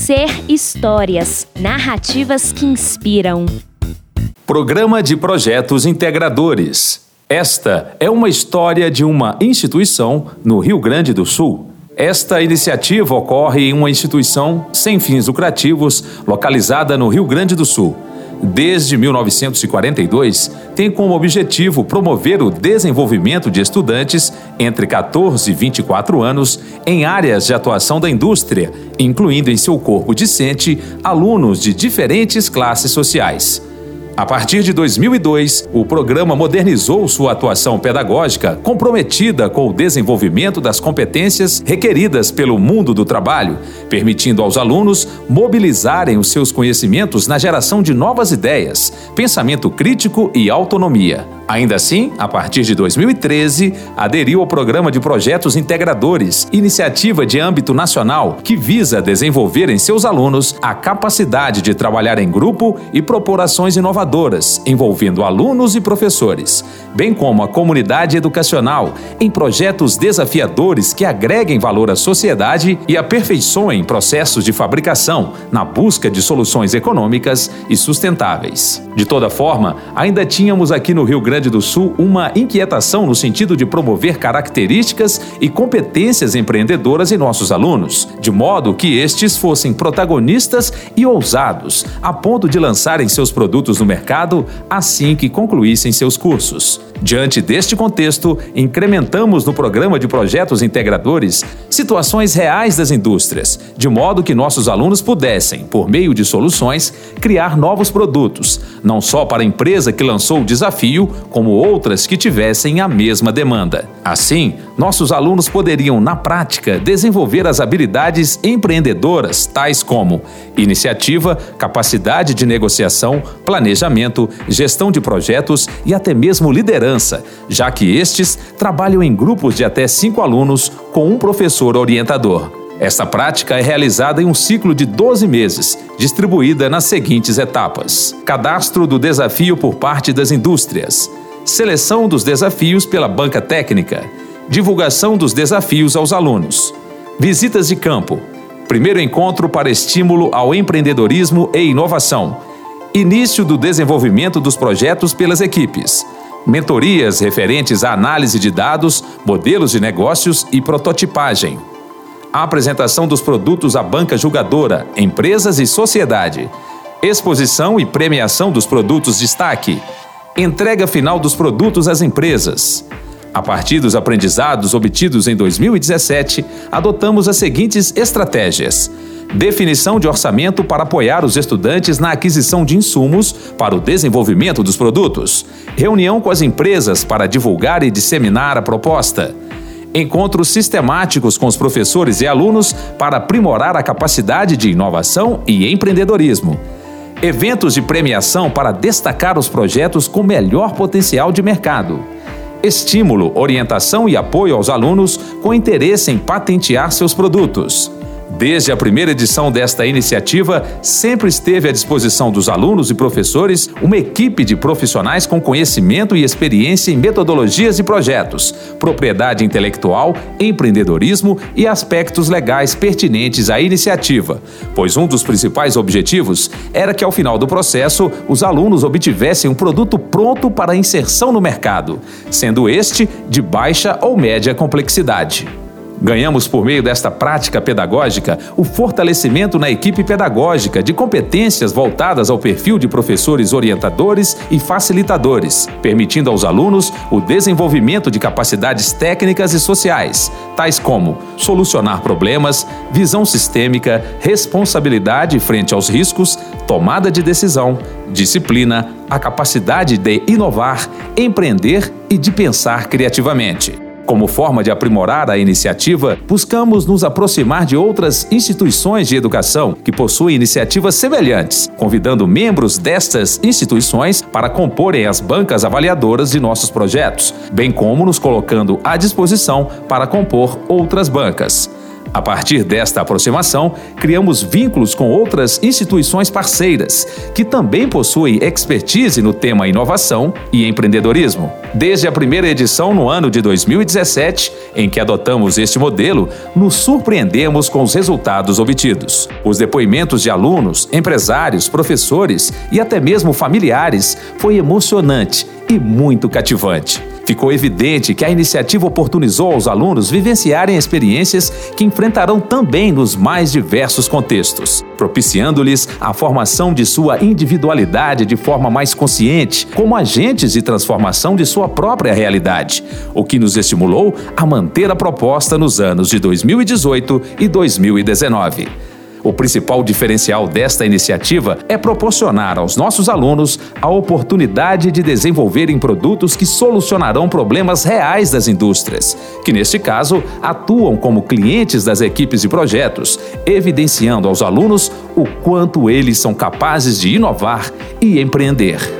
Ser histórias, narrativas que inspiram. Programa de Projetos Integradores. Esta é uma história de uma instituição no Rio Grande do Sul. Esta iniciativa ocorre em uma instituição sem fins lucrativos localizada no Rio Grande do Sul desde 1942, tem como objetivo promover o desenvolvimento de estudantes entre 14 e 24 anos em áreas de atuação da indústria, incluindo em seu corpo discente alunos de diferentes classes sociais. A partir de 2002, o programa modernizou sua atuação pedagógica, comprometida com o desenvolvimento das competências requeridas pelo mundo do trabalho, permitindo aos alunos mobilizarem os seus conhecimentos na geração de novas ideias, pensamento crítico e autonomia. Ainda assim, a partir de 2013, aderiu ao Programa de Projetos Integradores, iniciativa de âmbito nacional que visa desenvolver em seus alunos a capacidade de trabalhar em grupo e propor ações inovadoras, envolvendo alunos e professores, bem como a comunidade educacional, em projetos desafiadores que agreguem valor à sociedade e aperfeiçoem processos de fabricação na busca de soluções econômicas e sustentáveis. De toda forma, ainda tínhamos aqui no Rio Grande Grande do Sul uma inquietação no sentido de promover características e competências empreendedoras em nossos alunos, de modo que estes fossem protagonistas e ousados, a ponto de lançarem seus produtos no mercado assim que concluíssem seus cursos. Diante deste contexto, incrementamos no programa de projetos integradores situações reais das indústrias, de modo que nossos alunos pudessem, por meio de soluções, criar novos produtos, não só para a empresa que lançou o desafio, como outras que tivessem a mesma demanda. Assim, nossos alunos poderiam, na prática, desenvolver as habilidades empreendedoras, tais como iniciativa, capacidade de negociação, planejamento, gestão de projetos e até mesmo liderança, já que estes trabalham em grupos de até cinco alunos com um professor orientador. Esta prática é realizada em um ciclo de 12 meses, distribuída nas seguintes etapas: cadastro do desafio por parte das indústrias, seleção dos desafios pela banca técnica, divulgação dos desafios aos alunos, visitas de campo, primeiro encontro para estímulo ao empreendedorismo e inovação, início do desenvolvimento dos projetos pelas equipes, mentorias referentes à análise de dados, modelos de negócios e prototipagem a apresentação dos produtos à banca julgadora, empresas e sociedade, exposição e premiação dos produtos destaque, entrega final dos produtos às empresas. A partir dos aprendizados obtidos em 2017, adotamos as seguintes estratégias: definição de orçamento para apoiar os estudantes na aquisição de insumos para o desenvolvimento dos produtos, reunião com as empresas para divulgar e disseminar a proposta encontros sistemáticos com os professores e alunos para aprimorar a capacidade de inovação e empreendedorismo. Eventos de premiação para destacar os projetos com melhor potencial de mercado. Estímulo, orientação e apoio aos alunos com interesse em patentear seus produtos. Desde a primeira edição desta iniciativa, sempre esteve à disposição dos alunos e professores uma equipe de profissionais com conhecimento e experiência em metodologias e projetos, propriedade intelectual, empreendedorismo e aspectos legais pertinentes à iniciativa, pois um dos principais objetivos era que, ao final do processo, os alunos obtivessem um produto pronto para inserção no mercado, sendo este de baixa ou média complexidade. Ganhamos por meio desta prática pedagógica o fortalecimento na equipe pedagógica de competências voltadas ao perfil de professores orientadores e facilitadores, permitindo aos alunos o desenvolvimento de capacidades técnicas e sociais, tais como solucionar problemas, visão sistêmica, responsabilidade frente aos riscos, tomada de decisão, disciplina, a capacidade de inovar, empreender e de pensar criativamente. Como forma de aprimorar a iniciativa, buscamos nos aproximar de outras instituições de educação que possuem iniciativas semelhantes, convidando membros destas instituições para comporem as bancas avaliadoras de nossos projetos, bem como nos colocando à disposição para compor outras bancas. A partir desta aproximação, criamos vínculos com outras instituições parceiras, que também possuem expertise no tema inovação e empreendedorismo. Desde a primeira edição no ano de 2017, em que adotamos este modelo, nos surpreendemos com os resultados obtidos. Os depoimentos de alunos, empresários, professores e até mesmo familiares foi emocionante e muito cativante. Ficou evidente que a iniciativa oportunizou aos alunos vivenciarem experiências que enfrentarão também nos mais diversos contextos, propiciando-lhes a formação de sua individualidade de forma mais consciente, como agentes de transformação de sua própria realidade, o que nos estimulou a manter a proposta nos anos de 2018 e 2019. O principal diferencial desta iniciativa é proporcionar aos nossos alunos a oportunidade de desenvolverem produtos que solucionarão problemas reais das indústrias, que neste caso atuam como clientes das equipes de projetos, evidenciando aos alunos o quanto eles são capazes de inovar e empreender.